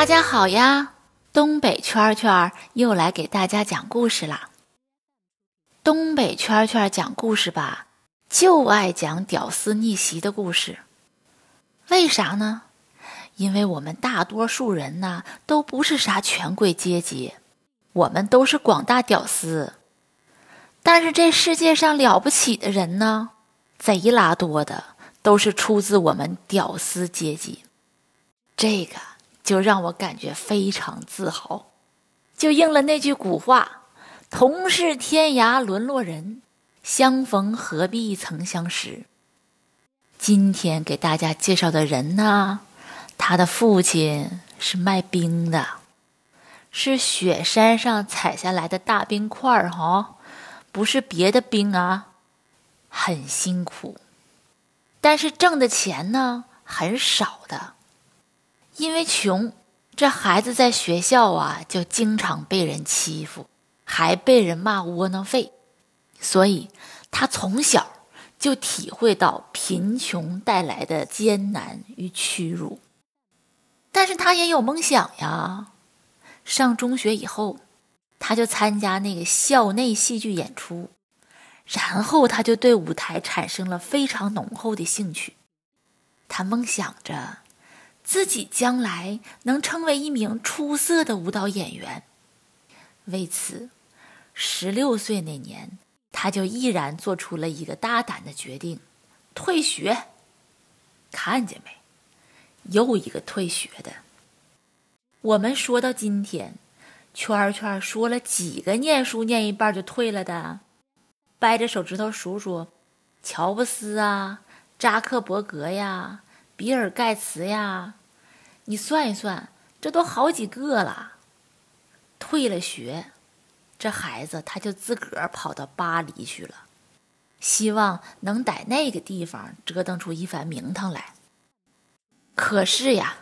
大家好呀，东北圈圈又来给大家讲故事啦。东北圈圈讲故事吧，就爱讲屌丝逆袭的故事。为啥呢？因为我们大多数人呢，都不是啥权贵阶级，我们都是广大屌丝。但是这世界上了不起的人呢，贼拉多的，都是出自我们屌丝阶级。这个。就让我感觉非常自豪，就应了那句古话：“同是天涯沦落人，相逢何必曾相识。”今天给大家介绍的人呢，他的父亲是卖冰的，是雪山上采下来的大冰块儿哈，不是别的冰啊，很辛苦，但是挣的钱呢很少的。因为穷，这孩子在学校啊就经常被人欺负，还被人骂窝囊废，所以他从小就体会到贫穷带来的艰难与屈辱。但是他也有梦想呀。上中学以后，他就参加那个校内戏剧演出，然后他就对舞台产生了非常浓厚的兴趣。他梦想着。自己将来能成为一名出色的舞蹈演员。为此，十六岁那年，他就毅然做出了一个大胆的决定：退学。看见没？又一个退学的。我们说到今天，圈圈说了几个念书念一半就退了的？掰着手指头数数：乔布斯啊，扎克伯格呀，比尔盖茨呀。你算一算，这都好几个了。退了学，这孩子他就自个儿跑到巴黎去了，希望能在那个地方折腾出一番名堂来。可是呀，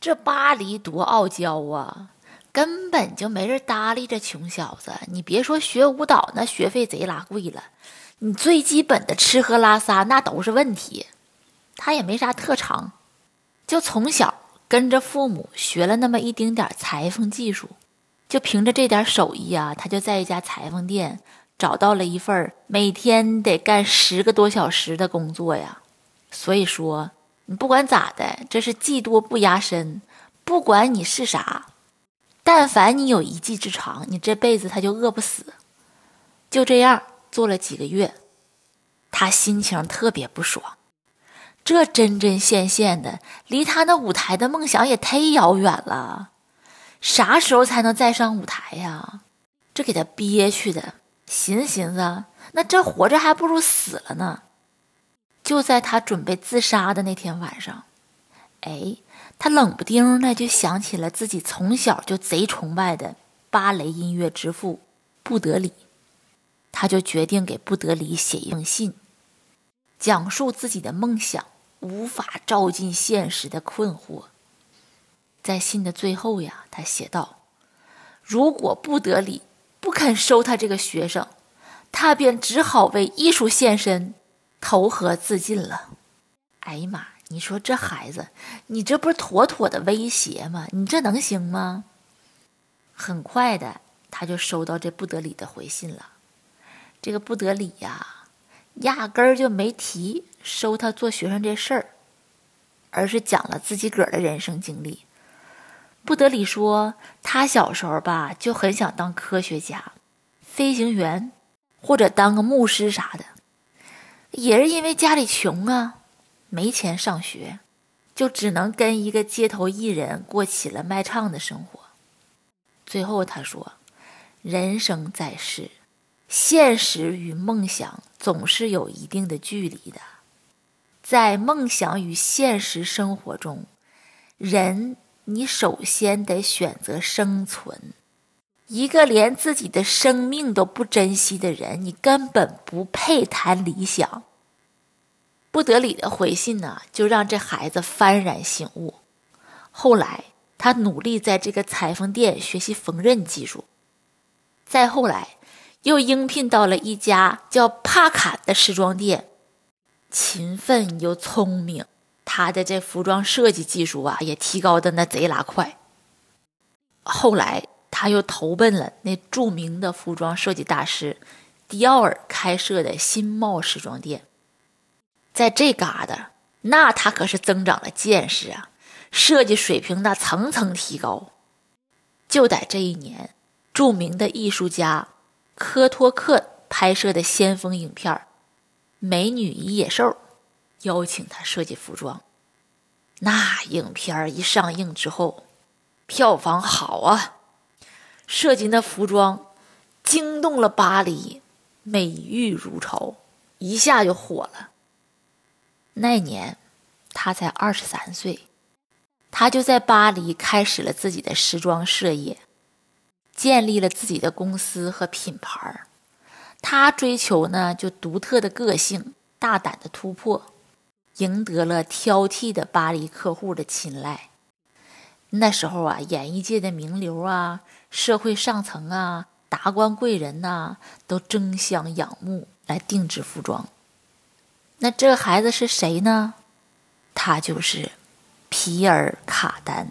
这巴黎多傲娇啊，根本就没人搭理这穷小子。你别说学舞蹈，那学费贼拉贵了，你最基本的吃喝拉撒那都是问题。他也没啥特长，就从小。跟着父母学了那么一丁点裁缝技术，就凭着这点手艺啊，他就在一家裁缝店找到了一份每天得干十个多小时的工作呀。所以说，你不管咋的，这是技多不压身。不管你是啥，但凡你有一技之长，你这辈子他就饿不死。就这样做了几个月，他心情特别不爽。这针针线线的，离他那舞台的梦想也忒遥远了。啥时候才能再上舞台呀？这给他憋屈的，寻思寻思，那这活着还不如死了呢。就在他准备自杀的那天晚上，哎，他冷不丁的就想起了自己从小就贼崇拜的芭蕾音乐之父布德里，他就决定给布德里写一封信，讲述自己的梦想。无法照进现实的困惑，在信的最后呀，他写道：“如果布德里不肯收他这个学生，他便只好为艺术献身，投河自尽了。”哎呀妈！你说这孩子，你这不是妥妥的威胁吗？你这能行吗？很快的，他就收到这布德里的回信了。这个布德里呀。压根儿就没提收他做学生这事儿，而是讲了自己个儿的人生经历。不得里说，他小时候吧就很想当科学家、飞行员，或者当个牧师啥的。也是因为家里穷啊，没钱上学，就只能跟一个街头艺人过起了卖唱的生活。最后他说：“人生在世。”现实与梦想总是有一定的距离的。在梦想与现实生活中，人你首先得选择生存。一个连自己的生命都不珍惜的人，你根本不配谈理想。不得已的回信呢，就让这孩子幡然醒悟。后来，他努力在这个裁缝店学习缝纫技术。再后来，又应聘到了一家叫帕坎的时装店。勤奋又聪明，他的这服装设计技术啊，也提高的那贼拉快。后来，他又投奔了那著名的服装设计大师迪奥尔开设的新茂时装店。在这嘎达，那他可是增长了见识啊，设计水平那层层提高。就在这一年，著名的艺术家科托克拍摄的先锋影片美女与野兽，邀请他设计服装。那影片一上映之后，票房好啊，设计那服装惊动了巴黎，美玉如潮，一下就火了。那年他才二十三岁，他就在巴黎开始了自己的时装事业，建立了自己的公司和品牌儿。他追求呢，就独特的个性，大胆的突破，赢得了挑剔的巴黎客户的青睐。那时候啊，演艺界的名流啊，社会上层啊，达官贵人呐，都争相仰慕来定制服装。那这个孩子是谁呢？他就是皮尔卡丹。